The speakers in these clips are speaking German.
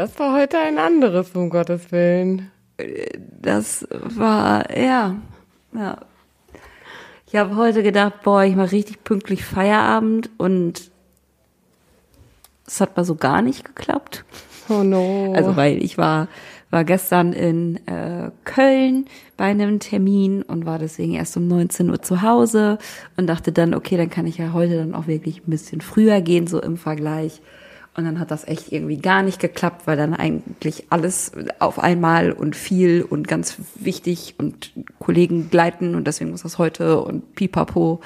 Das war heute ein anderes, um Gottes Willen. Das war, ja, ja. Ich habe heute gedacht, boah, ich mache richtig pünktlich Feierabend und es hat mal so gar nicht geklappt. Oh no. Also weil ich war war gestern in äh, Köln bei einem Termin und war deswegen erst um 19 Uhr zu Hause und dachte dann, okay, dann kann ich ja heute dann auch wirklich ein bisschen früher gehen, so im Vergleich. Und dann hat das echt irgendwie gar nicht geklappt, weil dann eigentlich alles auf einmal und viel und ganz wichtig und Kollegen gleiten und deswegen muss das heute und pipapo.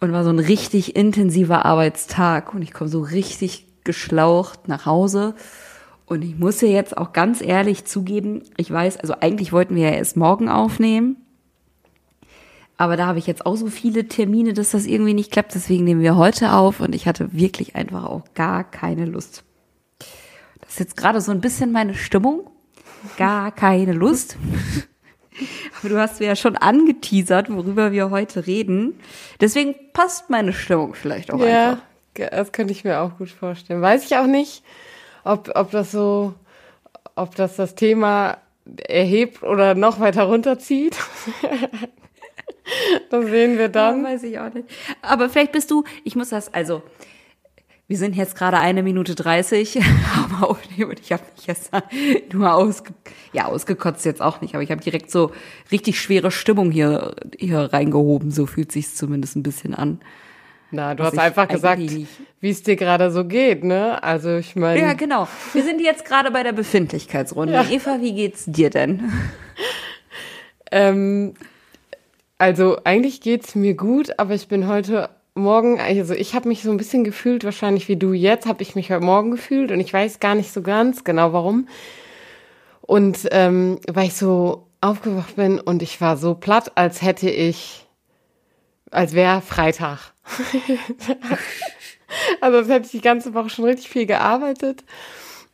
Und war so ein richtig intensiver Arbeitstag und ich komme so richtig geschlaucht nach Hause und ich muss ja jetzt auch ganz ehrlich zugeben, ich weiß, also eigentlich wollten wir ja erst morgen aufnehmen. Aber da habe ich jetzt auch so viele Termine, dass das irgendwie nicht klappt. Deswegen nehmen wir heute auf und ich hatte wirklich einfach auch gar keine Lust. Das ist jetzt gerade so ein bisschen meine Stimmung. Gar keine Lust. Aber du hast mir ja schon angeteasert, worüber wir heute reden. Deswegen passt meine Stimmung vielleicht auch ja, einfach. das könnte ich mir auch gut vorstellen. Weiß ich auch nicht ob, ob das so, ob das das Thema erhebt oder noch weiter runterzieht. das sehen wir dann. Ja, weiß ich auch nicht. Aber vielleicht bist du, ich muss das, also, wir sind jetzt gerade eine Minute dreißig am Aufnehmen und ich habe mich jetzt nur ausge, ja, ausgekotzt jetzt auch nicht, aber ich habe direkt so richtig schwere Stimmung hier, hier reingehoben, so fühlt sich zumindest ein bisschen an. Na, du hast einfach gesagt, wie es dir gerade so geht, ne? Also ich meine. Ja, genau. Wir sind jetzt gerade bei der Befindlichkeitsrunde. Ja. Eva, wie geht's dir denn? ähm, also eigentlich geht's mir gut, aber ich bin heute Morgen, also ich habe mich so ein bisschen gefühlt, wahrscheinlich wie du jetzt, habe ich mich heute Morgen gefühlt und ich weiß gar nicht so ganz genau warum. Und ähm, weil ich so aufgewacht bin und ich war so platt, als hätte ich, als wäre Freitag. also das hätte ich die ganze Woche schon richtig viel gearbeitet.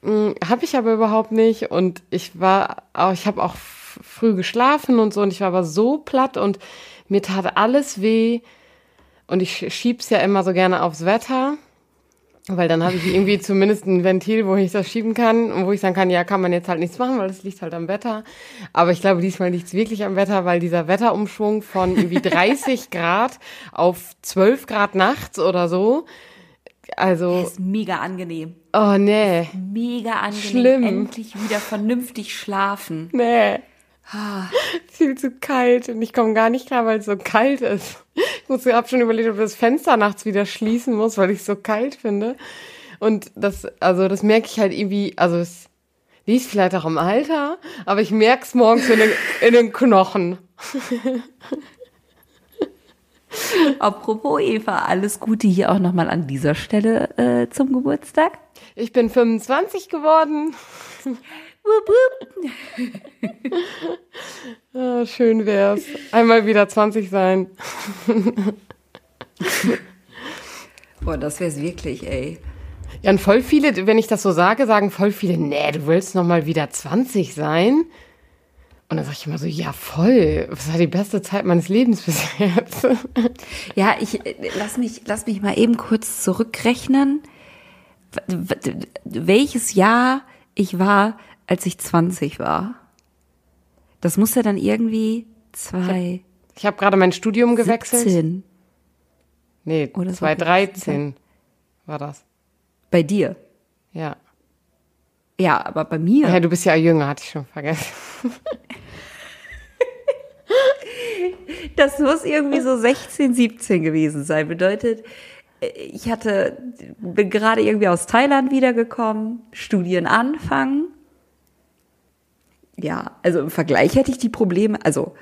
Hm, habe ich aber überhaupt nicht. Und ich war ich habe auch früh geschlafen und so und ich war aber so platt und mir tat alles weh. Und ich schieb's ja immer so gerne aufs Wetter. Weil dann habe ich irgendwie zumindest ein Ventil, wo ich das schieben kann und wo ich sagen kann, ja, kann man jetzt halt nichts machen, weil es liegt halt am Wetter. Aber ich glaube, diesmal liegt es wirklich am Wetter, weil dieser Wetterumschwung von irgendwie 30 Grad auf 12 Grad nachts oder so, also. Ist mega angenehm. Oh, nee. Mega angenehm. Schlimm. Endlich wieder vernünftig schlafen. Nee. Viel zu kalt und ich komme gar nicht klar, weil es so kalt ist. Ich muss habe schon überlegt, ob ich das Fenster nachts wieder schließen muss, weil ich es so kalt finde. Und das, also das merke ich halt irgendwie, also es liegt vielleicht auch im Alter, aber ich merke es morgens in den, in den Knochen. Apropos Eva, alles Gute hier auch nochmal an dieser Stelle äh, zum Geburtstag. Ich bin 25 geworden. Oh, schön wär's. Einmal wieder 20 sein. Boah, das wär's wirklich, ey. Ja, und voll viele, wenn ich das so sage, sagen voll viele, nee, du willst noch mal wieder 20 sein. Und dann sage ich immer so, ja, voll. Was war die beste Zeit meines Lebens bis jetzt? ja, ich äh, lass mich, lass mich mal eben kurz zurückrechnen. Welches Jahr ich war, als ich 20 war. Das muss ja dann irgendwie zwei. Ich habe hab gerade mein Studium gewechselt. 17. Nee, Oder 2013 war das. Bei dir? Ja. Ja, aber bei mir. Ja, du bist ja jünger, hatte ich schon vergessen. das muss irgendwie so 16, 17 gewesen sein. Bedeutet, ich hatte, bin gerade irgendwie aus Thailand wiedergekommen, Studien anfangen ja, also im Vergleich hätte ich die Probleme, also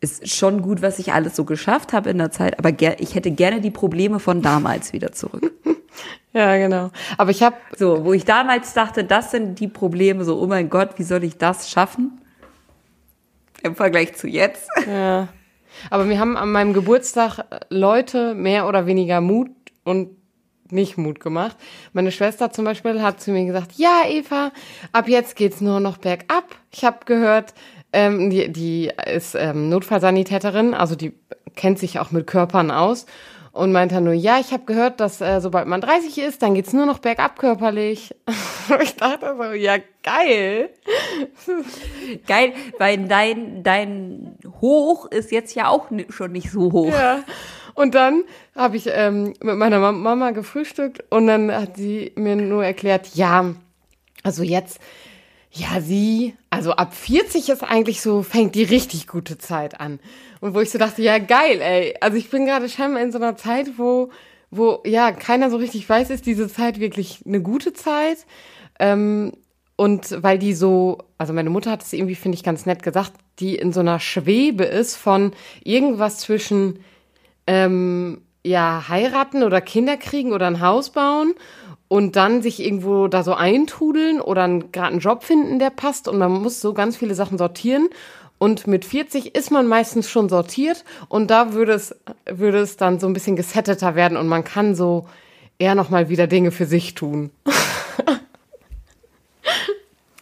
ist schon gut, was ich alles so geschafft habe in der Zeit, aber ich hätte gerne die Probleme von damals wieder zurück. ja, genau. Aber ich habe so, wo ich damals dachte, das sind die Probleme, so oh mein Gott, wie soll ich das schaffen? Im Vergleich zu jetzt. Ja. Aber wir haben an meinem Geburtstag Leute mehr oder weniger Mut und nicht Mut gemacht. Meine Schwester zum Beispiel hat zu mir gesagt, ja, Eva, ab jetzt geht's nur noch bergab. Ich habe gehört, ähm, die, die ist ähm, Notfallsanitäterin, also die kennt sich auch mit Körpern aus. und meinte nur, ja, ich habe gehört, dass äh, sobald man 30 ist, dann geht's nur noch bergab körperlich. ich dachte so, ja, geil. Geil, weil dein, dein Hoch ist jetzt ja auch schon nicht so hoch. Ja. Und dann habe ich ähm, mit meiner Mama gefrühstückt und dann hat sie mir nur erklärt, ja, also jetzt, ja, sie, also ab 40 ist eigentlich so, fängt die richtig gute Zeit an. Und wo ich so dachte, ja, geil, ey. Also ich bin gerade scheinbar in so einer Zeit, wo, wo, ja, keiner so richtig weiß, ist diese Zeit wirklich eine gute Zeit? Ähm, und weil die so, also meine Mutter hat es irgendwie, finde ich, ganz nett gesagt, die in so einer Schwebe ist von irgendwas zwischen, ähm, ja, heiraten oder Kinder kriegen oder ein Haus bauen und dann sich irgendwo da so eintudeln oder gerade einen Job finden, der passt und man muss so ganz viele Sachen sortieren. Und mit 40 ist man meistens schon sortiert und da würde es, würde es dann so ein bisschen gesetteter werden und man kann so eher nochmal wieder Dinge für sich tun.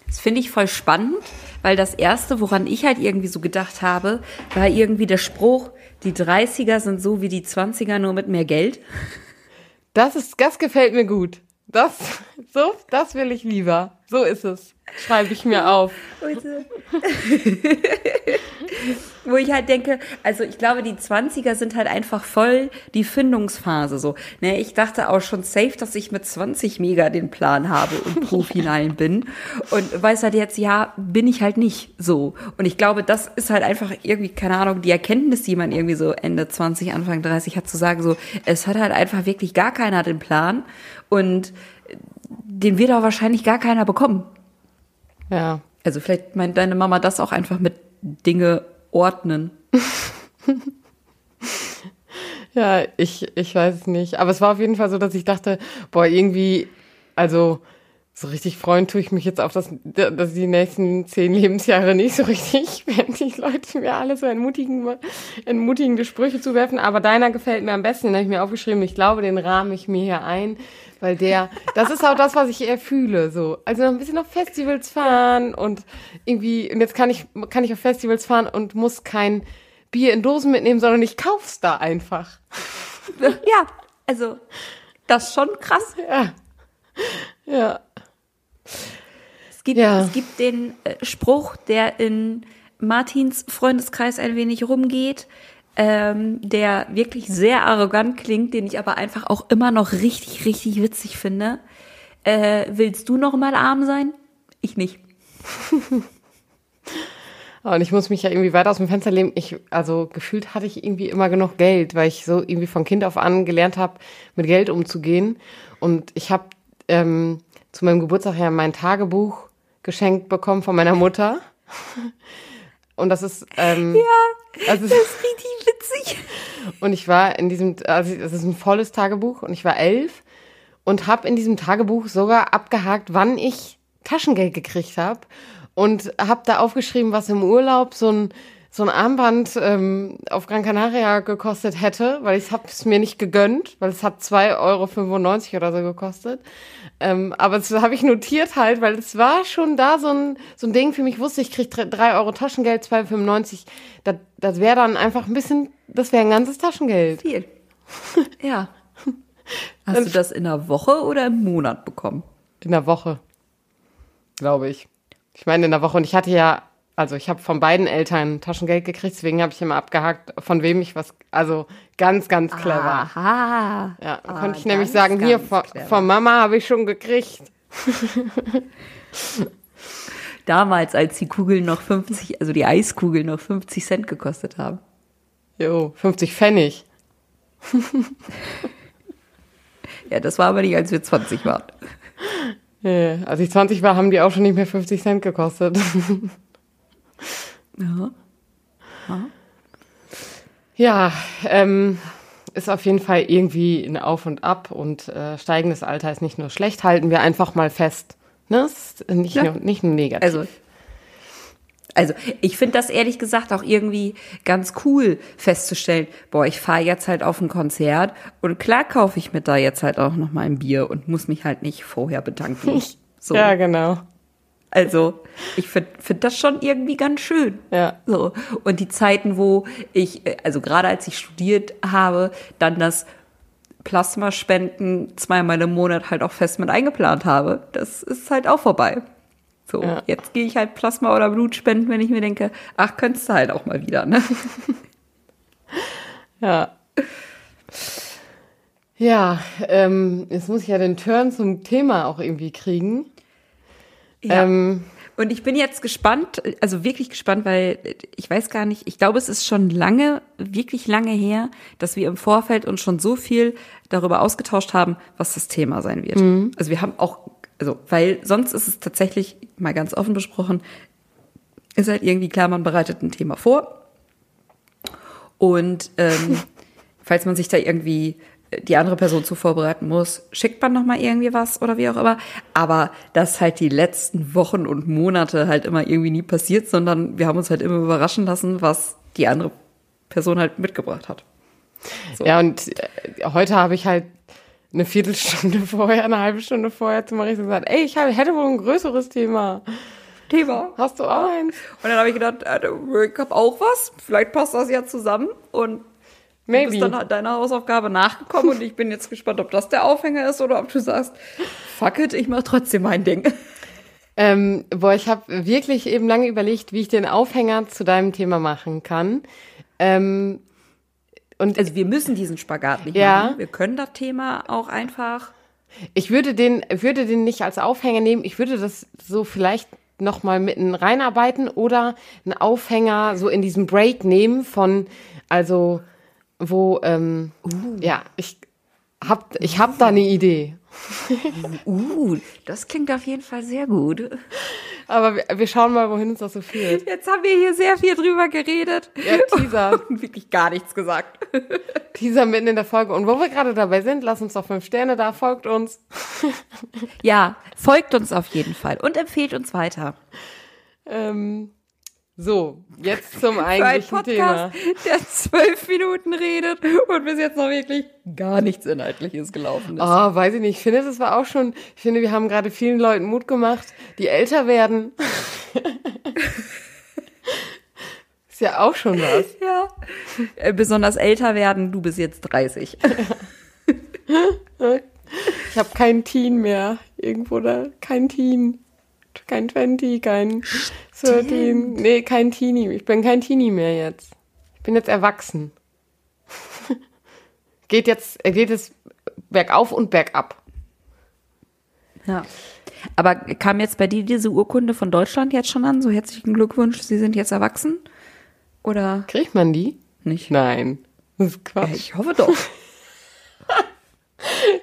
Das finde ich voll spannend, weil das erste, woran ich halt irgendwie so gedacht habe, war irgendwie der Spruch, die 30er sind so wie die 20er nur mit mehr Geld. Das ist, das gefällt mir gut. Das, so, das will ich lieber. So ist es. Schreibe ich mir auf. Wo ich halt denke, also ich glaube, die 20er sind halt einfach voll die Findungsphase so. Ne, ich dachte auch schon safe, dass ich mit 20 mega den Plan habe und Profi in allen bin. Und weiß halt jetzt, ja, bin ich halt nicht so. Und ich glaube, das ist halt einfach irgendwie, keine Ahnung, die Erkenntnis, die man irgendwie so Ende 20, Anfang 30 hat, zu sagen, so, es hat halt einfach wirklich gar keiner den Plan. Und den wird auch wahrscheinlich gar keiner bekommen. Ja. Also vielleicht meint deine Mama das auch einfach mit Dinge ordnen. ja, ich, ich weiß es nicht. Aber es war auf jeden Fall so, dass ich dachte, boah, irgendwie, also so richtig freuen tue ich mich jetzt auf das, dass die nächsten zehn Lebensjahre nicht so richtig, wenn die Leute mir alle so entmutigen, entmutigende Sprüche zuwerfen. Aber deiner gefällt mir am besten, den habe ich mir aufgeschrieben. Ich glaube, den rahme ich mir hier ein, weil der, das ist auch das, was ich eher fühle, so. Also noch ein bisschen auf Festivals fahren und irgendwie, und jetzt kann ich, kann ich auf Festivals fahren und muss kein Bier in Dosen mitnehmen, sondern ich kauf's da einfach. Ja, also, das ist schon krass. Ja. Ja. Es gibt, ja. es gibt den äh, Spruch, der in Martins Freundeskreis ein wenig rumgeht, ähm, der wirklich sehr arrogant klingt, den ich aber einfach auch immer noch richtig, richtig witzig finde. Äh, willst du noch mal arm sein? Ich nicht. Und ich muss mich ja irgendwie weiter aus dem Fenster lehnen. Ich, also gefühlt hatte ich irgendwie immer genug Geld, weil ich so irgendwie von Kind auf an gelernt habe, mit Geld umzugehen. Und ich habe ähm, zu meinem Geburtstag ja mein Tagebuch geschenkt bekommen von meiner Mutter. Und das ist ähm, ja, also, das ist richtig. Und ich war in diesem, also es ist ein volles Tagebuch und ich war elf und habe in diesem Tagebuch sogar abgehakt, wann ich Taschengeld gekriegt habe und habe da aufgeschrieben, was im Urlaub so ein so ein Armband ähm, auf Gran Canaria gekostet hätte, weil ich habe es mir nicht gegönnt, weil es hat 2,95 Euro oder so gekostet. Ähm, aber das habe ich notiert halt, weil es war schon da so ein, so ein Ding für mich, wusste ich krieg 3 Euro Taschengeld, 2,95. Das, das wäre dann einfach ein bisschen, das wäre ein ganzes Taschengeld. Viel. ja. Hast du das in einer Woche oder im Monat bekommen? In der Woche, glaube ich. Ich meine in der Woche und ich hatte ja also ich habe von beiden Eltern Taschengeld gekriegt, deswegen habe ich immer abgehakt, von wem ich was, also ganz, ganz clever. Aha. Ja, ah, konnte ich nämlich sagen, hier, von, von Mama habe ich schon gekriegt. Damals, als die Kugeln noch 50, also die Eiskugeln noch 50 Cent gekostet haben. Jo, 50 Pfennig. ja, das war aber nicht, als wir 20 waren. Ja, als ich 20 war, haben die auch schon nicht mehr 50 Cent gekostet. Ja. Ja, ja ähm, ist auf jeden Fall irgendwie ein Auf und Ab und äh, steigendes Alter ist nicht nur schlecht, halten wir einfach mal fest. Ne? Ist nicht, ja. nur, nicht nur negativ. Also, also ich finde das ehrlich gesagt auch irgendwie ganz cool festzustellen, boah, ich fahre jetzt halt auf ein Konzert und klar kaufe ich mir da jetzt halt auch noch mal ein Bier und muss mich halt nicht vorher bedanken. So. Ja, genau. Also, ich finde find das schon irgendwie ganz schön. Ja. So. Und die Zeiten, wo ich, also gerade als ich studiert habe, dann das Plasmaspenden zweimal im Monat halt auch fest mit eingeplant habe. Das ist halt auch vorbei. So, Ja. jetzt gehe ich halt Plasma oder Blut spenden, wenn ich mir denke, ach, könntest du halt auch mal wieder, ne? Ja. Ja, ähm, jetzt muss ich ja den Turn zum Thema auch irgendwie kriegen. Ja. Ähm, Und ich bin jetzt gespannt, also wirklich gespannt, weil ich weiß gar nicht, ich glaube, es ist schon lange, wirklich lange her, dass wir im Vorfeld uns schon so viel darüber ausgetauscht haben, was das Thema sein wird. Also wir haben auch, also, weil sonst ist es tatsächlich, mal ganz offen besprochen, ist halt irgendwie klar, man bereitet ein Thema vor. Und ähm, falls man sich da irgendwie die andere Person zu vorbereiten muss, schickt man noch mal irgendwie was oder wie auch immer. Aber das halt die letzten Wochen und Monate halt immer irgendwie nie passiert, sondern wir haben uns halt immer überraschen lassen, was die andere Person halt mitgebracht hat. So. Ja, und äh, heute habe ich halt eine Viertelstunde vorher, eine halbe Stunde vorher zu Marisa gesagt, ey, ich hätte wohl ein größeres Thema. Thema. Hast du auch eins? Und dann habe ich gedacht, äh, ich habe auch was. Vielleicht passt das ja zusammen. Und du Maybe. bist dann halt deiner Hausaufgabe nachgekommen und ich bin jetzt gespannt, ob das der Aufhänger ist oder ob du sagst, fuck it, ich mache trotzdem mein Ding. Ähm, boah, ich habe wirklich eben lange überlegt, wie ich den Aufhänger zu deinem Thema machen kann. Ähm, und Also wir müssen diesen Spagat nicht Ja. machen. Wir können das Thema auch einfach. ich würde den, würde den nicht als Aufhänger nehmen. Ich würde das so vielleicht noch mal mitten reinarbeiten oder einen Aufhänger so in diesem Break nehmen von, also wo, ähm, ja, ich hab, ich hab da eine Idee. Uh, das klingt auf jeden Fall sehr gut. Aber wir, wir schauen mal, wohin uns das so führt. Jetzt haben wir hier sehr viel drüber geredet. Ja, Teaser. Und wirklich gar nichts gesagt. Teaser mitten in der Folge. Und wo wir gerade dabei sind, lasst uns doch fünf Sterne da, folgt uns. Ja, folgt uns auf jeden Fall und empfehlt uns weiter. Ähm, so, jetzt zum eigentlichen Thema. Podcast, der zwölf Minuten redet und bis jetzt noch wirklich gar nichts Inhaltliches gelaufen ist. Oh, weiß ich nicht. Ich finde, das war auch schon, ich finde, wir haben gerade vielen Leuten Mut gemacht, die älter werden. Ist ja auch schon was. Ja. Äh, Besonders älter werden, du bist jetzt 30. Ich habe keinen Teen mehr. Irgendwo da. Kein Teen. Kein 20, kein 13. Nee, kein Teenie. Ich bin kein Teenie mehr jetzt. Ich bin jetzt erwachsen. geht jetzt, äh, geht es bergauf und bergab. Ja. Aber kam jetzt bei dir diese Urkunde von Deutschland jetzt schon an? So herzlichen Glückwunsch, Sie sind jetzt erwachsen? Oder Kriegt man die? nicht? Nein. Das ist Ja, Quatsch. ich hoffe doch.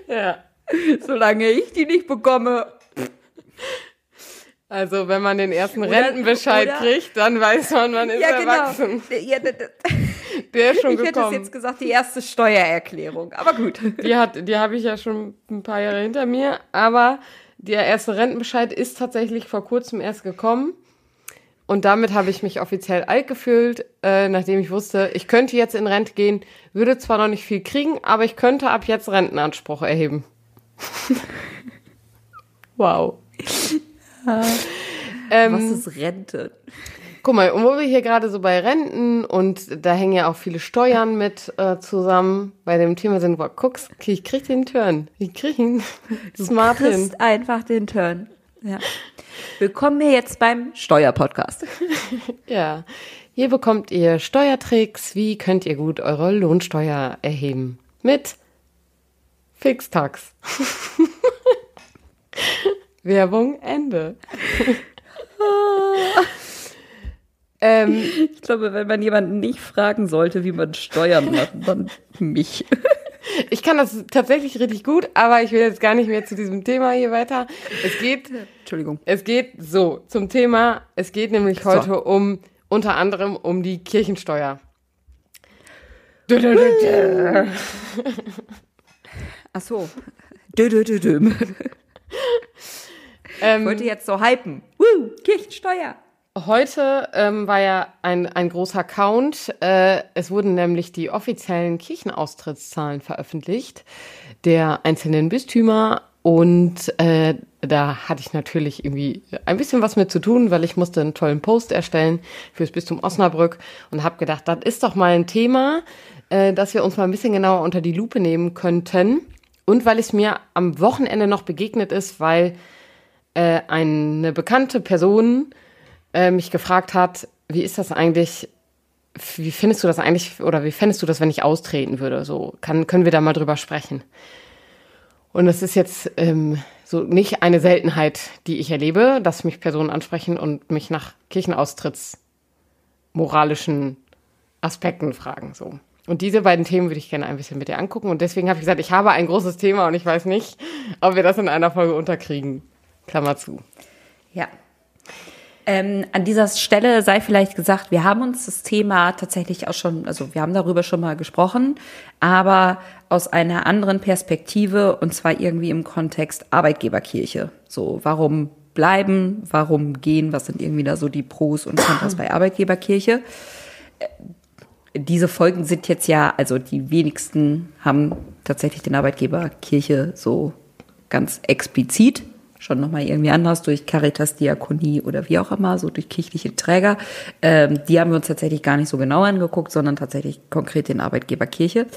Ja. Solange ich die nicht bekomme. Also, wenn man den ersten Oder- Rentenbescheid oder- kriegt, dann weiß man, man ist Ja, genau. erwachsen. Ja, d- d- Der ist schon ich hätte es gekommen. jetzt gesagt, die erste Steuererklärung. Aber gut. Die, hat, die habe ich ja schon ein paar Jahre hinter mir, aber der erste Rentenbescheid ist tatsächlich vor kurzem erst gekommen. Und damit habe ich mich offiziell alt gefühlt, äh, nachdem ich wusste, ich könnte jetzt in Rente gehen, würde zwar noch nicht viel kriegen, aber ich könnte ab jetzt Rentenanspruch erheben. wow. ähm, Was ist Rente? Guck mal, und wo wir hier gerade so bei Renten und da hängen ja auch viele Steuern mit äh, zusammen bei dem Thema sind, boah, guckst, ich krieg den Turn. Ich krieg ihn smart hin. Kriegst einfach den Turn. Ja. Willkommen hier jetzt beim Steuerpodcast. Ja. Hier bekommt ihr Steuertricks. Wie könnt ihr gut eure Lohnsteuer erheben? Mit Fixtax. Werbung Ende. ähm, Ich glaube, wenn man jemanden nicht fragen sollte, wie man Steuern macht, dann mich. ich kann das tatsächlich richtig gut, aber ich will jetzt gar nicht mehr zu diesem Thema hier weiter. Es geht Entschuldigung. Es geht so zum Thema. Es geht nämlich So. heute um unter anderem um die Kirchensteuer. Ach so. Dö, dö, dö, dö. Ich Ähm, wollte jetzt so hypen. Woo, Kirchensteuer. heute ähm, war ja ein, ein großer Count. Äh, es wurden nämlich die offiziellen Kirchenaustrittszahlen veröffentlicht der einzelnen Bistümer. Und äh, da hatte ich natürlich irgendwie ein bisschen was mit zu tun, weil ich musste einen tollen Post erstellen fürs Bistum Osnabrück und habe gedacht, das ist doch mal ein Thema. äh, dass wir uns mal ein bisschen genauer unter die Lupe nehmen könnten. Und weil es mir am Wochenende noch begegnet ist, weil äh, eine bekannte Person äh, mich gefragt hat, wie ist das eigentlich, wie findest du das eigentlich, oder wie fändest du das, wenn ich austreten würde? So, kann, können wir da mal drüber sprechen? Und das ist jetzt ähm, so nicht eine Seltenheit, die ich erlebe, dass mich Personen ansprechen und mich nach Kirchenaustrittsmoralischen Aspekten fragen. So. Und diese beiden Themen würde ich gerne ein bisschen mit dir angucken. Und deswegen habe ich gesagt, ich habe ein großes Thema und ich weiß nicht, ob wir das in einer Folge unterkriegen. Klammer zu. Ja. Ähm, an dieser Stelle sei vielleicht gesagt, wir haben uns das Thema tatsächlich auch schon, also wir haben darüber schon mal gesprochen, aber aus einer anderen Perspektive und zwar irgendwie im Kontext Arbeitgeberkirche. So, warum bleiben, warum gehen, was sind irgendwie da so die Pros und Kontras bei Arbeitgeberkirche? diese Folgen sind jetzt ja, also die wenigsten haben tatsächlich den Arbeitgeber Kirche so ganz explizit schon nochmal irgendwie anders durch Caritas, Diakonie oder wie auch immer, so durch kirchliche Träger. Ähm, die haben wir uns tatsächlich gar nicht so genau angeguckt, sondern tatsächlich konkret den Arbeitgeber Kirche.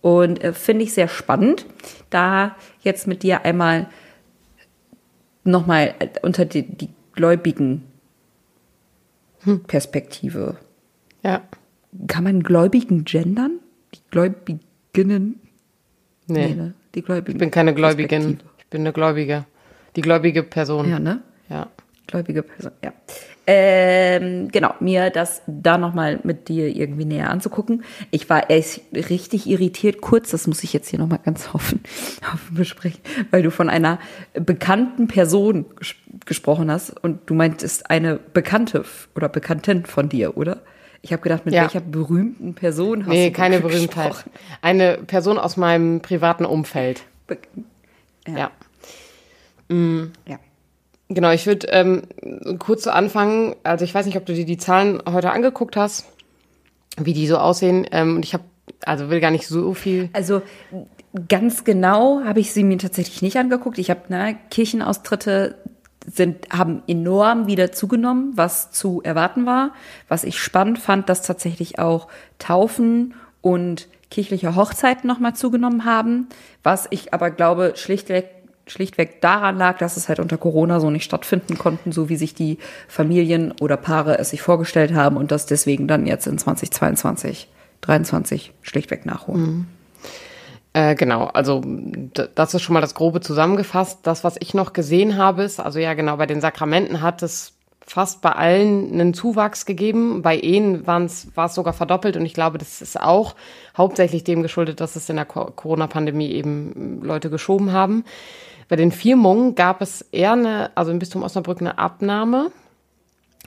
Und äh, finde ich sehr spannend, da jetzt mit dir einmal nochmal äh, unter die, die gläubigen Perspektive. Ja. Kann man Gläubigen gendern? Die Gläubiginnen? Nee. Nee, ne? Die Gläubigen. Ich bin keine Gläubigin. Ich bin eine Gläubige. Die gläubige Person. Ja, ne? Ja. Gläubige Person, ja. Ähm, genau, mir das da nochmal mit dir irgendwie näher anzugucken. Ich war echt richtig irritiert, kurz, das muss ich jetzt hier nochmal ganz offen, offen besprechen, weil du von einer bekannten Person ges gesprochen hast und du meintest eine Bekannte oder Bekanntin von dir, oder? Ich habe gedacht, mit Ja. welcher berühmten Person hast Nee, du keine gesprochen? Berühmtheit. Eine Person aus meinem privaten Umfeld. Be Ja. ja. Genau, ich würde ähm, kurz zu anfangen. Also ich weiß nicht, ob du dir die Zahlen heute angeguckt hast, wie die so aussehen. Ähm, und ich habe, also will gar nicht so viel. Also ganz genau habe ich sie mir tatsächlich nicht angeguckt. Ich habe, ne, Kirchenaustritte sind, haben enorm wieder zugenommen, was zu erwarten war. Was ich spannend fand, dass tatsächlich auch Taufen und kirchliche Hochzeiten nochmal zugenommen haben. Was ich aber glaube, schlichtweg, schlichtweg daran lag, dass es halt unter Corona so nicht stattfinden konnten, so wie sich die Familien oder Paare es sich vorgestellt haben und das deswegen dann jetzt in 2022, 23 schlichtweg nachholen. Äh, genau, also das ist schon mal das Grobe zusammengefasst. Das, was ich noch gesehen habe, ist, also ja genau, bei den Sakramenten hat es fast bei allen einen Zuwachs gegeben. Bei Ehen war es sogar verdoppelt und ich glaube, das ist auch hauptsächlich dem geschuldet, dass es in der Co- Corona-Pandemie eben Leute geschoben haben. Bei den Firmungen gab es eher eine, also im Bistum Osnabrück eine Abnahme.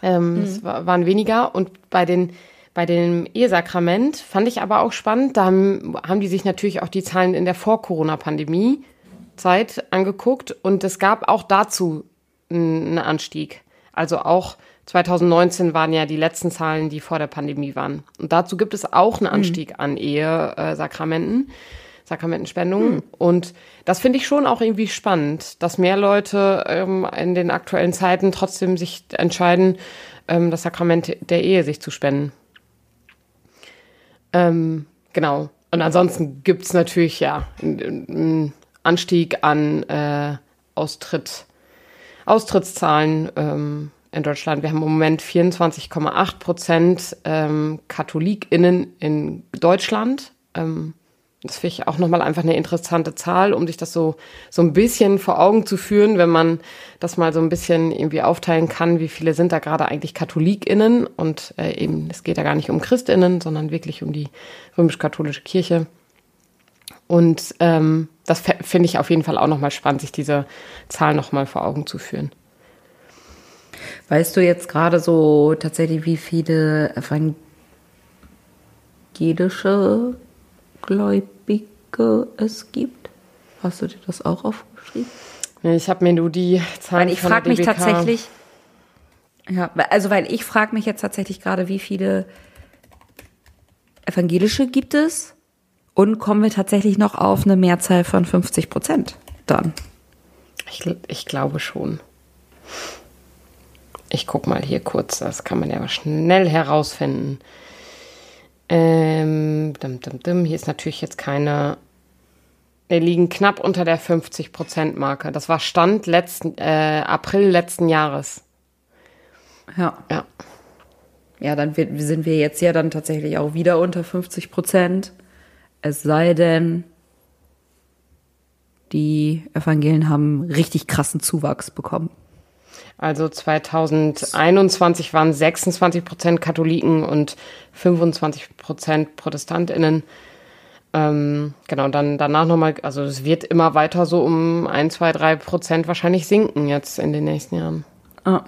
Ähm, Es war, waren weniger. Und bei den bei dem Ehesakrament fand ich aber auch spannend. Da haben, haben die sich natürlich auch die Zahlen in der Vor-Corona-Pandemie-Zeit angeguckt. Und es gab auch dazu einen Anstieg. Also auch 2019 waren ja die letzten Zahlen, die vor der Pandemie waren. Und dazu gibt es auch einen Anstieg an Ehe-Sakramenten. Sakramentenspendungen. Und das finde ich schon auch irgendwie spannend, dass mehr Leute ähm, in den aktuellen Zeiten trotzdem sich entscheiden, ähm, das Sakrament der Ehe sich zu spenden. Ähm, genau. Und ansonsten gibt's natürlich ja einen einen Anstieg an äh, Austritt, Austrittszahlen ähm, in Deutschland. Wir haben im Moment 24,8 Prozent ähm, KatholikInnen in Deutschland. Ähm, das finde ich auch nochmal einfach eine interessante Zahl, um sich das so, so ein bisschen vor Augen zu führen, wenn man das mal so ein bisschen irgendwie aufteilen kann, wie viele sind da gerade eigentlich KatholikInnen und äh, eben, es geht ja gar nicht um ChristInnen, sondern wirklich um die römisch-katholische Kirche. Und ähm, das finde ich auf jeden Fall auch nochmal spannend, sich diese Zahl nochmal vor Augen zu führen. Weißt du jetzt gerade so tatsächlich, wie viele evangelische Gläubige es gibt? Hast du dir das auch aufgeschrieben? Nee, Ich habe mir nur die Zahlen Weil ich frage mich tatsächlich, ja, also weil ich frage mich jetzt tatsächlich gerade, wie viele evangelische gibt es? Und kommen wir tatsächlich noch auf eine Mehrzahl von 50 Prozent dann? Ich, ich glaube schon. Ich guck mal hier kurz, das kann man ja schnell herausfinden. Ähm, dim, dim, dim. Hier ist natürlich jetzt keine. Wir liegen knapp unter der 50%-Marke. Das war Stand letzten, äh, April letzten Jahres. Ja. Ja. Ja, dann sind wir jetzt ja dann tatsächlich auch wieder unter 50 Prozent. Es sei denn, die Evangelien haben richtig krassen Zuwachs bekommen. Also 2021 waren 26 Prozent Katholiken und 25 Prozent ProtestantInnen. Ähm, genau, dann danach nochmal, also es wird immer weiter so um 1, 2, 3 Prozent wahrscheinlich sinken jetzt in den nächsten Jahren. Ah.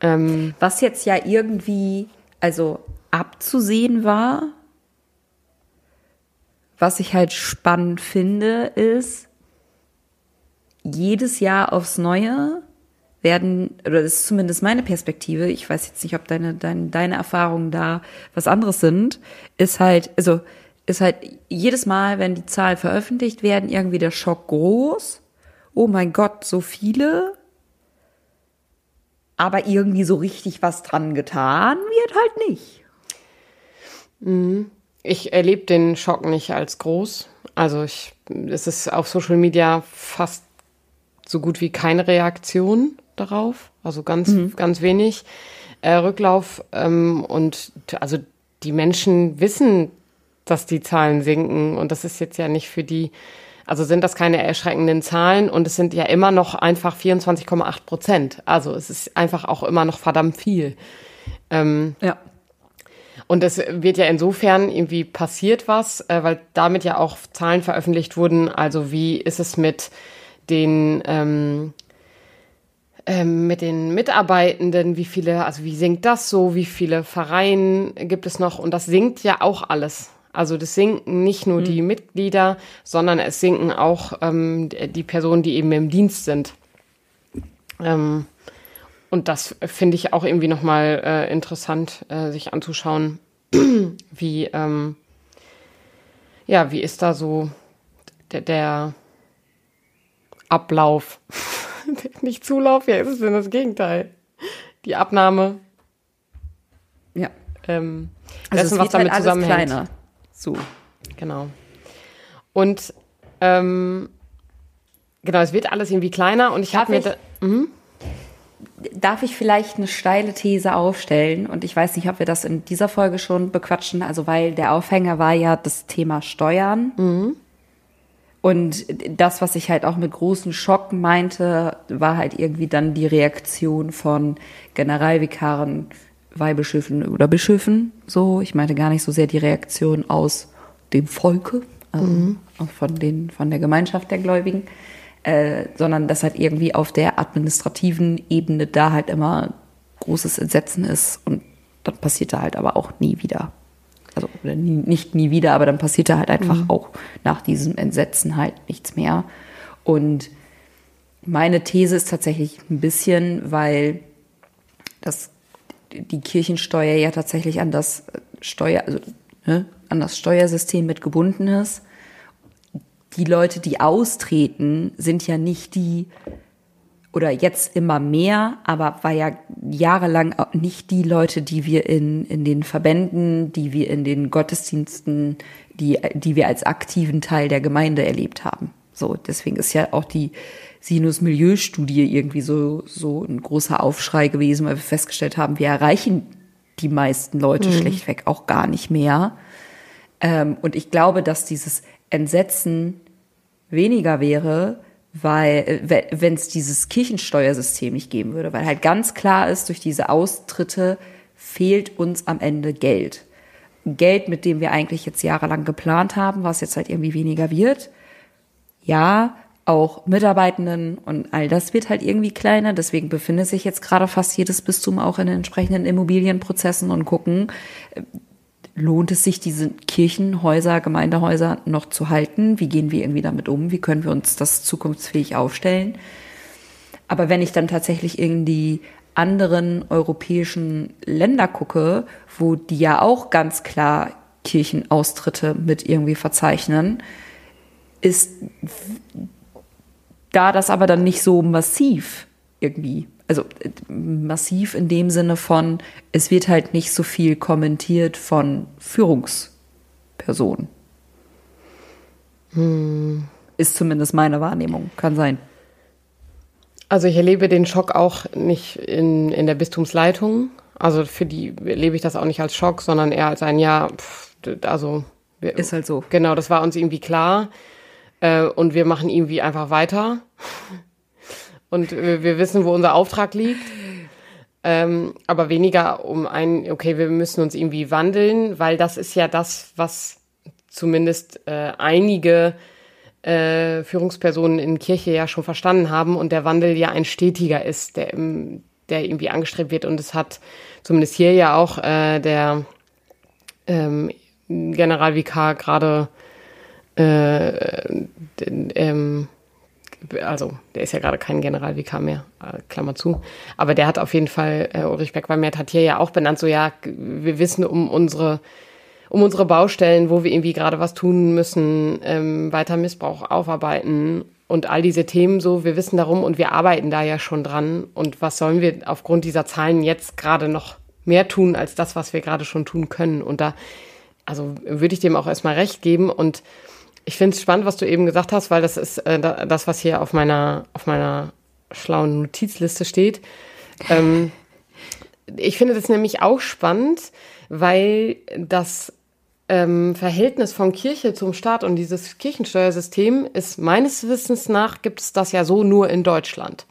Ähm, Was jetzt ja irgendwie, also abzusehen war, was ich halt spannend finde, ist, jedes Jahr aufs Neue werden, oder das ist zumindest meine Perspektive, ich weiß jetzt nicht, ob deine, deine, deine Erfahrungen da was anderes sind, ist halt, also ist halt jedes Mal, wenn die Zahlen veröffentlicht werden, irgendwie der Schock groß. Oh mein Gott, so viele. Aber irgendwie so richtig was dran getan wird halt nicht. Ich erlebe den Schock nicht als groß. Also ich, es ist auf Social Media fast so gut wie keine Reaktion darauf. Also ganz, ganz wenig äh, Rücklauf. Ähm, und also die Menschen wissen, dass die Zahlen sinken. Und das ist jetzt ja nicht für die, also sind das keine erschreckenden Zahlen. Und es sind ja immer noch einfach 24,8 Prozent. Also es ist einfach auch immer noch verdammt viel. Ähm, Ja. Und es wird ja insofern irgendwie passiert was, äh, weil damit ja auch Zahlen veröffentlicht wurden. Also wie ist es mit den ähm, ähm, mit den Mitarbeitenden, wie viele, also wie sinkt das so, wie viele Vereine gibt es noch? Und das sinkt ja auch alles. Also das sinken nicht nur die Mitglieder, sondern es sinken auch ähm, die Personen, die eben im Dienst sind. Ähm, und das finde ich auch irgendwie nochmal äh, interessant, äh, sich anzuschauen, wie, ähm, ja, wie ist da so der, der Ablauf? Nicht Zulauf, ja, ist es denn das Gegenteil? Die Abnahme Ja. ähm, Also dessen, es was wird damit halt alles zusammenhängt. kleiner. So. Genau. Und ähm, genau, es wird alles irgendwie kleiner und ich habe mir ich? da, Darf ich vielleicht eine steile These aufstellen? Und ich weiß nicht, ob wir das in dieser Folge schon bequatschen. Also, weil der Aufhänger war ja das Thema Steuern. Und das, was ich halt auch mit großen Schock meinte, war halt irgendwie dann die Reaktion von Generalvikaren, Weihbischöfen oder Bischöfen. So, ich meinte gar nicht so sehr die Reaktion aus dem Volke, also auch von den, von der Gemeinschaft der Gläubigen, äh, sondern dass halt irgendwie auf der administrativen Ebene da halt immer großes Entsetzen ist und dann passiert da halt aber auch nie wieder. Also nie, nicht nie wieder, aber dann passiert da halt einfach auch nach diesem Entsetzen halt nichts mehr. Und meine These ist tatsächlich ein bisschen, weil das die Kirchensteuer ja tatsächlich an das Steuer, also ne, an das Steuersystem mit gebunden ist. Die Leute, die austreten, sind ja nicht die oder jetzt immer mehr, aber war ja jahrelang nicht die Leute, die wir in, in den Verbänden, die wir in den Gottesdiensten, die, die wir als aktiven Teil der Gemeinde erlebt haben. So, deswegen ist ja auch die Sinus-Milieu-Studie irgendwie so, so ein großer Aufschrei gewesen, weil wir festgestellt haben, wir erreichen die meisten Leute schlechtweg auch gar nicht mehr. Ähm, und ich glaube, dass dieses Entsetzen weniger wäre, weil wenn es dieses Kirchensteuersystem nicht geben würde, weil halt ganz klar ist, durch diese Austritte fehlt uns am Ende Geld. Geld, mit dem wir eigentlich jetzt jahrelang geplant haben, was jetzt halt irgendwie weniger wird. Ja, auch Mitarbeitenden und all das wird halt irgendwie kleiner. Deswegen befindet sich jetzt gerade fast jedes Bistum auch in den entsprechenden Immobilienprozessen und gucken, lohnt es sich, diese Kirchenhäuser, Gemeindehäuser noch zu halten? Wie gehen wir irgendwie damit um? Wie können wir uns das zukunftsfähig aufstellen? Aber wenn ich dann tatsächlich in die anderen europäischen Länder gucke, wo die ja auch ganz klar Kirchenaustritte mit irgendwie verzeichnen, ist da das aber dann nicht so massiv irgendwie. Also massiv in dem Sinne von, es wird halt nicht so viel kommentiert von Führungspersonen. Hm. Ist zumindest meine Wahrnehmung, kann sein. Also ich erlebe den Schock auch nicht in, in der Bistumsleitung. Also für die erlebe ich das auch nicht als Schock, sondern eher als ein Ja, pff, also ist halt so. Genau, das war uns irgendwie klar. Äh, und wir machen irgendwie einfach weiter. Und wir, wir wissen, wo unser Auftrag liegt. Ähm, aber weniger um ein, okay, wir müssen uns irgendwie wandeln, weil das ist ja das, was zumindest äh, einige äh, Führungspersonen in Kirche ja schon verstanden haben und der Wandel ja ein stetiger ist, der, der irgendwie angestrebt wird. Und es hat zumindest hier ja auch äh, der ähm, Generalvikar gerade äh, ähm, also der ist ja gerade kein Generalvikar mehr, äh, Klammer zu, aber der hat auf jeden Fall, äh, Ulrich Beck-Walmert hat hier ja auch benannt, so ja, wir wissen um unsere um unsere Baustellen, wo wir irgendwie gerade was tun müssen, ähm, weiter Missbrauch aufarbeiten und all diese Themen so, wir wissen darum und wir arbeiten da ja schon dran. Und was sollen wir aufgrund dieser Zahlen jetzt gerade noch mehr tun als das, was wir gerade schon tun können? Und da, also würde ich dem auch erstmal recht geben. Und ich finde es spannend, was du eben gesagt hast, weil das ist äh, das, was hier auf meiner, auf meiner schlauen Notizliste steht. Ähm, ich finde das nämlich auch spannend, weil das ähm, Verhältnis von Kirche zum Staat und dieses Kirchensteuersystem ist meines Wissens nach gibt es das ja so nur in Deutschland.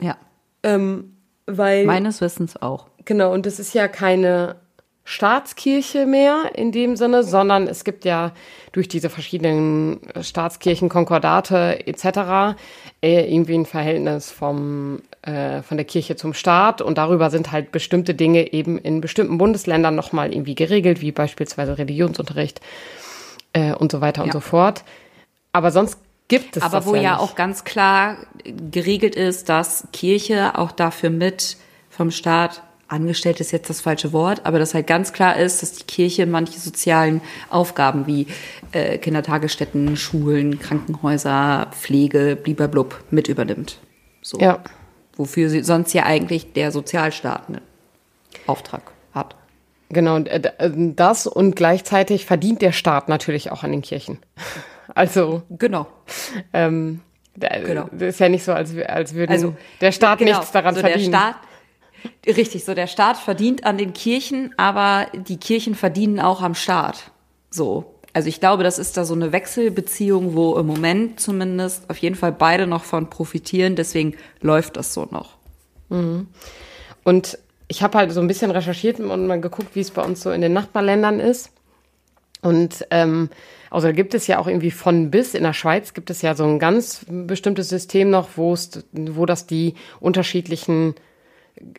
Ja. Ähm, weil meines Wissens auch. Genau und es ist ja keine Staatskirche mehr in dem Sinne, sondern es gibt ja durch diese verschiedenen Staatskirchenkonkordate etc. Äh, irgendwie ein Verhältnis vom, äh, von der Kirche zum Staat und darüber sind halt bestimmte Dinge eben in bestimmten Bundesländern nochmal irgendwie geregelt, wie beispielsweise Religionsunterricht äh, und so weiter ja. und so fort. Aber sonst gibt es Aber das wo ja, ja auch ganz klar geregelt ist, dass Kirche auch dafür mit vom Staat angestellt ist jetzt das falsche Wort, aber das halt ganz klar ist, dass die Kirche manche sozialen Aufgaben wie äh, Kindertagesstätten, Schulen, Krankenhäuser, Pflege, blub mit übernimmt. So. Ja. Wofür sie sonst ja eigentlich der Sozialstaat einen Auftrag hat. Genau, das und gleichzeitig verdient der Staat natürlich auch an den Kirchen. Also. Genau. Ähm, genau. Das ist ja nicht so, als, als würde also, der Staat genau, nichts daran so verdienen. Der Staat, Richtig, so der Staat verdient an den Kirchen, aber die Kirchen verdienen auch am Staat. So. Also ich glaube, das ist da so eine Wechselbeziehung, wo im Moment zumindest auf jeden Fall beide noch von profitieren. Deswegen läuft das so noch. Mhm. Und ich habe halt so ein bisschen recherchiert und mal geguckt, wie es bei uns so in den Nachbarländern ist. Und ähm, also gibt es ja auch irgendwie von bis. In der Schweiz gibt es ja so ein ganz bestimmtes System noch, wo das die unterschiedlichen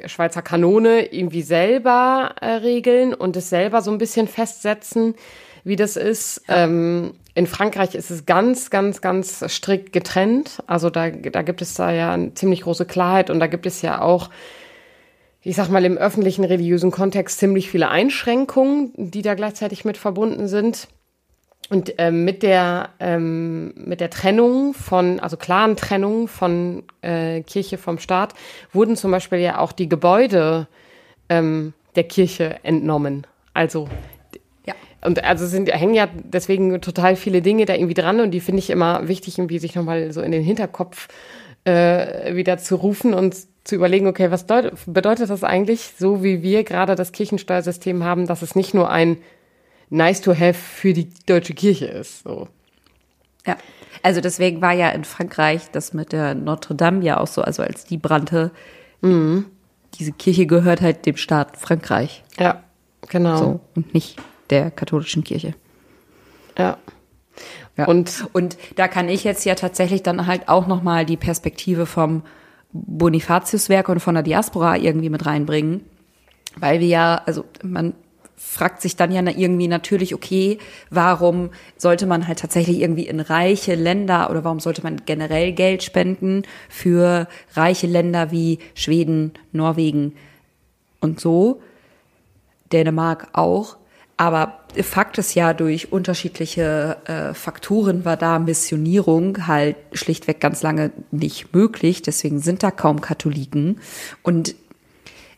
Schweizer Kanone irgendwie selber äh, regeln und es selber so ein bisschen festsetzen, wie das ist. Ja. Ähm, in Frankreich ist es ganz, ganz, ganz strikt getrennt. Also da, da gibt es da ja eine ziemlich große Klarheit und da gibt es ja auch, ich sag mal, im öffentlichen religiösen Kontext ziemlich viele Einschränkungen, die da gleichzeitig mit verbunden sind. Und ähm, mit der ähm, mit der Trennung von, also klaren Trennung von äh, Kirche vom Staat, wurden zum Beispiel ja auch die Gebäude ähm, der Kirche entnommen. Also ja. Und also sind hängen ja deswegen total viele Dinge da irgendwie dran und die finde ich immer wichtig, irgendwie sich nochmal so in den Hinterkopf äh, wieder zu rufen und zu überlegen, okay, was bedeutet das eigentlich, so wie wir gerade das Kirchensteuersystem haben, dass es nicht nur ein nice to have für die deutsche Kirche ist. So. Ja. Also deswegen war ja in Frankreich das mit der Notre Dame ja auch so, also als die brannte, mhm. diese Kirche gehört halt dem Staat Frankreich. Ja, genau. So, und nicht der katholischen Kirche. Ja. ja. Und, und da kann ich jetzt ja tatsächlich dann halt auch nochmal die Perspektive vom Bonifatiuswerk und von der Diaspora irgendwie mit reinbringen. Weil wir ja, also man fragt sich dann ja irgendwie natürlich, okay, warum sollte man halt tatsächlich irgendwie in reiche Länder oder warum sollte man generell Geld spenden für reiche Länder wie Schweden, Norwegen und so, Dänemark auch. Aber Fakt ist ja, durch unterschiedliche äh, Faktoren war da Missionierung halt schlichtweg ganz lange nicht möglich. Deswegen sind da kaum Katholiken. Und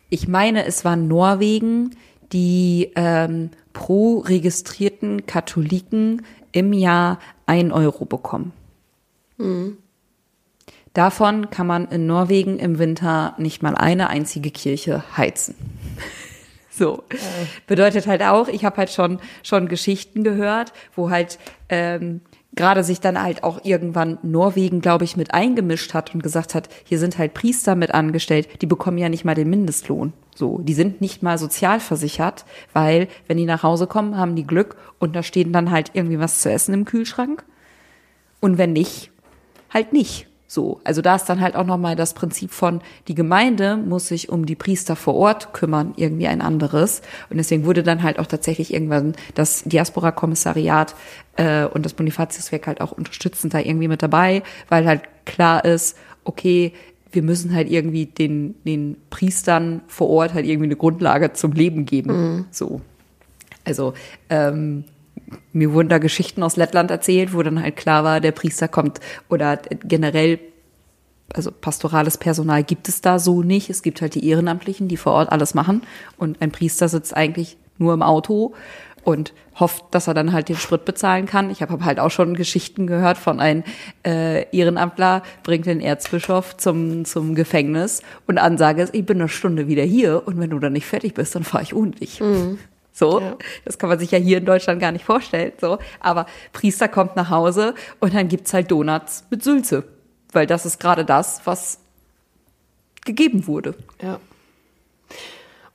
ich meine, es war Norwegen, die ähm, pro registrierten Katholiken im Jahr ein Euro bekommen. Mhm. Davon kann man in Norwegen im Winter nicht mal eine einzige Kirche heizen. So. Bedeutet halt auch, ich habe halt schon, schon Geschichten gehört, wo halt ähm, gerade sich dann halt auch irgendwann Norwegen, glaube ich, mit eingemischt hat und gesagt hat, hier sind halt Priester mit angestellt, die bekommen ja nicht mal den Mindestlohn. So, die sind nicht mal sozialversichert, weil wenn die nach Hause kommen, haben die Glück und da stehen dann halt irgendwie was zu essen im Kühlschrank. Und wenn nicht, halt nicht. So, also da ist dann halt auch nochmal das Prinzip von, die Gemeinde muss sich um die Priester vor Ort kümmern, irgendwie ein anderes. Und deswegen wurde dann halt auch tatsächlich irgendwann das Diaspora-Kommissariat äh, und das Bonifatiuswerk halt auch unterstützend da irgendwie mit dabei, weil halt klar ist, okay, wir müssen halt irgendwie den, den Priestern vor Ort halt irgendwie eine Grundlage zum Leben geben. Mhm. So. Also, ähm, mir wurden da Geschichten aus Lettland erzählt, wo dann halt klar war, der Priester kommt oder generell, also pastorales Personal gibt es da so nicht. Es gibt halt die Ehrenamtlichen, die vor Ort alles machen und ein Priester sitzt eigentlich nur im Auto und hofft, dass er dann halt den Sprit bezahlen kann. Ich habe halt auch schon Geschichten gehört von einem äh, Ehrenamtler, bringt den Erzbischof zum, zum Gefängnis und Ansage ist, ich bin eine Stunde wieder hier und wenn du dann nicht fertig bist, dann fahre ich ohne dich. Mhm. So, ja. das kann man sich ja hier in Deutschland gar nicht vorstellen. So, aber Priester kommt nach Hause und dann gibt's halt Donuts mit Sülze, weil das ist gerade das, was gegeben wurde. Ja.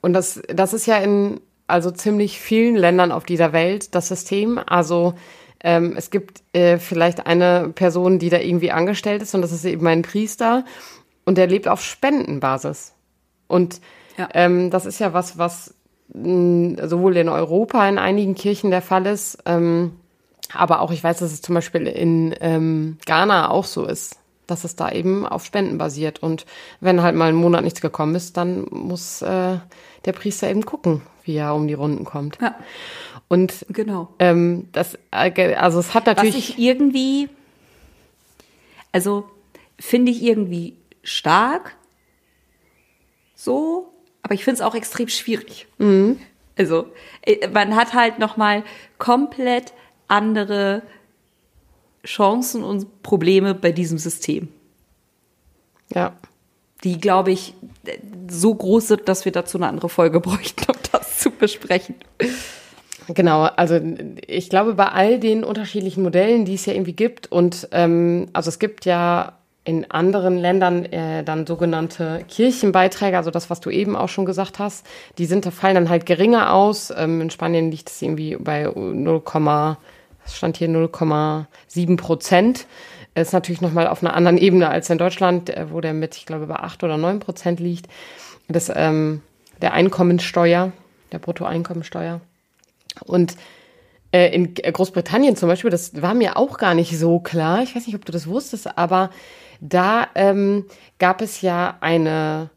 Und das, das ist ja in also ziemlich vielen Ländern auf dieser Welt das System. Also ähm, es gibt äh, vielleicht eine Person, die da irgendwie angestellt ist und das ist eben ein Priester und der lebt auf Spendenbasis. Und ja. ähm, das ist ja was, was sowohl in Europa in einigen Kirchen der Fall ist, ähm, aber auch ich weiß, dass es zum Beispiel in ähm, Ghana auch so ist, dass es da eben auf Spenden basiert. Und wenn halt mal einen Monat nichts gekommen ist, dann muss äh, der Priester eben gucken, wie er um die Runden kommt. Ja. Und genau. Ähm, das, äh, also es hat natürlich. Was ich irgendwie, also finde ich irgendwie stark, so, aber ich finde es auch extrem schwierig. Mhm. Also äh, man hat halt noch mal komplett andere Chancen und Probleme bei diesem System. Ja. Die, glaube ich, so groß sind, dass wir dazu eine andere Folge bräuchten, um das zu besprechen. Genau, also ich glaube, bei all den unterschiedlichen Modellen, die es ja irgendwie gibt, und ähm, also es gibt ja in anderen Ländern äh, dann sogenannte Kirchenbeiträge, also das, was du eben auch schon gesagt hast, die sind, fallen dann halt geringer aus. Ähm, in Spanien liegt es irgendwie bei 0, stand hier 0,7 Prozent. Ist natürlich nochmal auf einer anderen Ebene als in Deutschland, äh, wo der mit, ich glaube, bei 8 oder 9 Prozent liegt. Das, ähm, der Einkommensteuer, der Bruttoeinkommensteuer. Und äh, in Großbritannien zum Beispiel, das war mir auch gar nicht so klar. Ich weiß nicht, ob du das wusstest, aber da ähm, gab es ja eine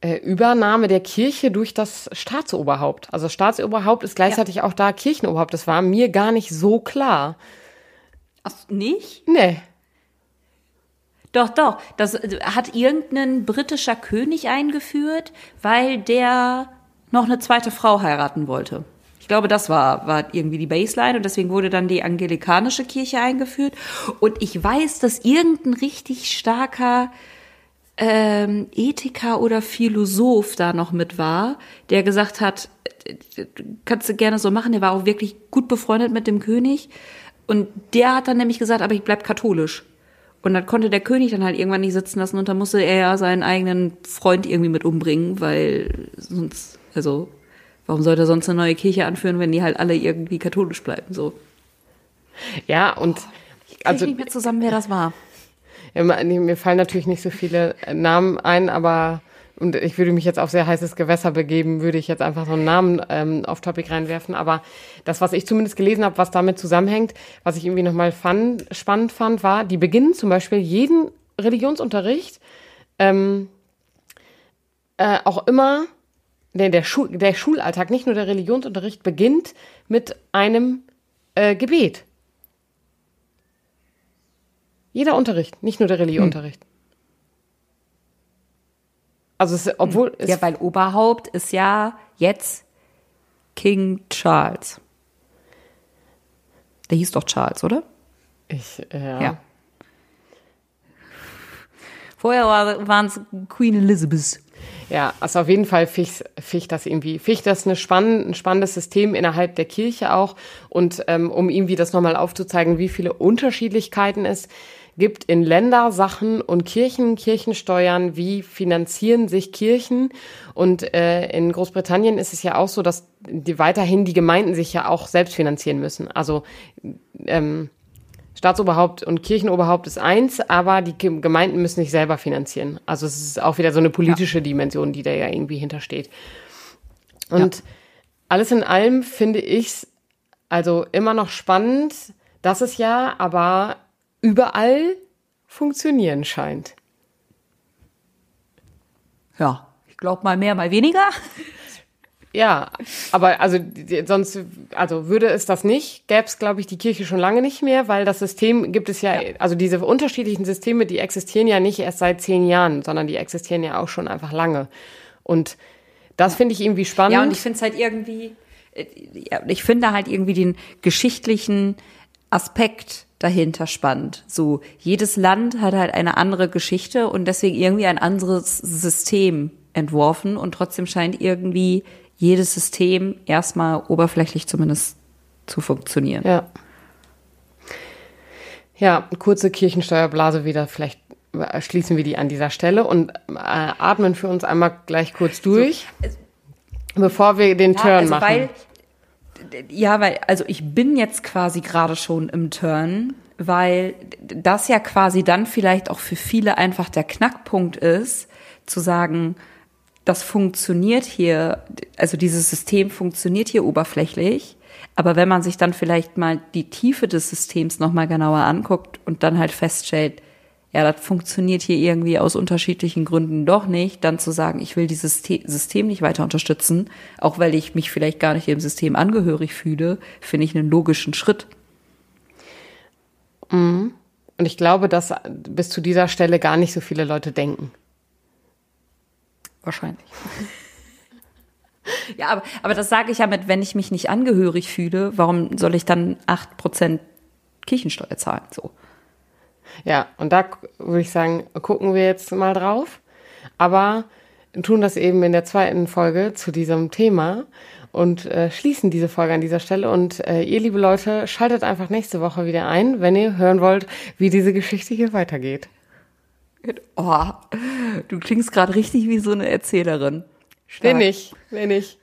äh, Übernahme der Kirche durch das Staatsoberhaupt. Also Staatsoberhaupt ist gleichzeitig ja. auch da Kirchenoberhaupt. Das war mir gar nicht so klar. Ach, nicht? Nee. Doch, doch. Das äh, hat irgendein britischer König eingeführt, weil der noch eine zweite Frau heiraten wollte glaube, das war, war irgendwie die Baseline und deswegen wurde dann die angelikanische Kirche eingeführt. Und ich weiß, dass irgendein richtig starker ähm, Ethiker oder Philosoph da noch mit war, der gesagt hat, kannst du gerne so machen. Der war auch wirklich gut befreundet mit dem König. Und der hat dann nämlich gesagt, aber ich bleib katholisch. Und dann konnte der König dann halt irgendwann nicht sitzen lassen und dann musste er ja seinen eigenen Freund irgendwie mit umbringen, weil sonst, also Warum sollte er sonst eine neue Kirche anführen, wenn die halt alle irgendwie katholisch bleiben? So. Ja, und ich also nicht mehr zusammen, wer das war. Ja, mir fallen natürlich nicht so viele Namen ein, aber und ich würde mich jetzt auf sehr heißes Gewässer begeben, würde ich jetzt einfach so einen Namen ähm, auf Topic reinwerfen. Aber das, was ich zumindest gelesen habe, was damit zusammenhängt, was ich irgendwie nochmal fand, spannend fand, war, die beginnen zum Beispiel jeden Religionsunterricht ähm, äh, auch immer der, der, Schul, der Schulalltag, nicht nur der Religionsunterricht, beginnt mit einem äh, Gebet. Jeder Unterricht, nicht nur der Religionsunterricht. Hm. Also es, obwohl hm. ja, weil Oberhaupt ist ja jetzt King Charles. Der hieß doch Charles, oder? Ich, ja. ja. Vorher waren es Queen Elizabeth. Ja, also auf jeden Fall ficht, ficht das irgendwie, ficht das eine spann, ein spannendes System innerhalb der Kirche auch. Und ähm, um irgendwie das nochmal aufzuzeigen, wie viele Unterschiedlichkeiten es gibt in Ländersachen und Kirchen, Kirchensteuern, wie finanzieren sich Kirchen. Und äh, in Großbritannien ist es ja auch so, dass die weiterhin die Gemeinden sich ja auch selbst finanzieren müssen. Also ähm, Staatsoberhaupt und Kirchenoberhaupt ist eins, aber die Gemeinden müssen sich selber finanzieren. Also es ist auch wieder so eine politische ja. Dimension, die da ja irgendwie hintersteht. Und ja. alles in allem finde ich es also immer noch spannend, dass es ja aber überall funktionieren scheint. Ja, ich glaube mal mehr, mal weniger. Ja, aber also sonst, also würde es das nicht, gäbe es, glaube ich, die Kirche schon lange nicht mehr, weil das System gibt es ja, ja, also diese unterschiedlichen Systeme, die existieren ja nicht erst seit zehn Jahren, sondern die existieren ja auch schon einfach lange. Und das finde ich irgendwie spannend. Ja, und ich finde es halt irgendwie, äh, ich finde halt irgendwie den geschichtlichen Aspekt dahinter spannend. So, jedes Land hat halt eine andere Geschichte und deswegen irgendwie ein anderes System entworfen und trotzdem scheint irgendwie jedes System erstmal oberflächlich zumindest zu funktionieren. Ja. Ja, kurze Kirchensteuerblase wieder. Vielleicht schließen wir die an dieser Stelle und äh, atmen für uns einmal gleich kurz durch, so, bevor wir den ja, Turn also machen. Weil, ja, weil, also ich bin jetzt quasi gerade schon im Turn, weil das ja quasi dann vielleicht auch für viele einfach der Knackpunkt ist, zu sagen, das funktioniert hier, also dieses System funktioniert hier oberflächlich, aber wenn man sich dann vielleicht mal die Tiefe des Systems nochmal genauer anguckt und dann halt feststellt, ja, das funktioniert hier irgendwie aus unterschiedlichen Gründen doch nicht, dann zu sagen, ich will dieses System nicht weiter unterstützen, auch weil ich mich vielleicht gar nicht dem System angehörig fühle, finde ich einen logischen Schritt. Mhm. Und ich glaube, dass bis zu dieser Stelle gar nicht so viele Leute denken. Wahrscheinlich. ja, aber, aber das sage ich ja mit, wenn ich mich nicht angehörig fühle, warum soll ich dann 8% Kirchensteuer zahlen? So. Ja, und da würde ich sagen, gucken wir jetzt mal drauf. Aber tun das eben in der zweiten Folge zu diesem Thema und äh, schließen diese Folge an dieser Stelle. Und äh, ihr, liebe Leute, schaltet einfach nächste Woche wieder ein, wenn ihr hören wollt, wie diese Geschichte hier weitergeht. Oh, du klingst gerade richtig wie so eine Erzählerin. Stark. Bin ich, bin ich.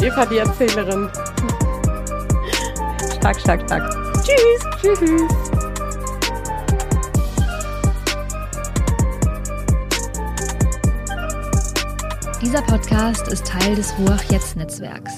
Eva, die Erzählerin. Stark, stark, stark. Tschüss. Tschüss. Dieser Podcast ist Teil des Ruach Jetzt Netzwerks.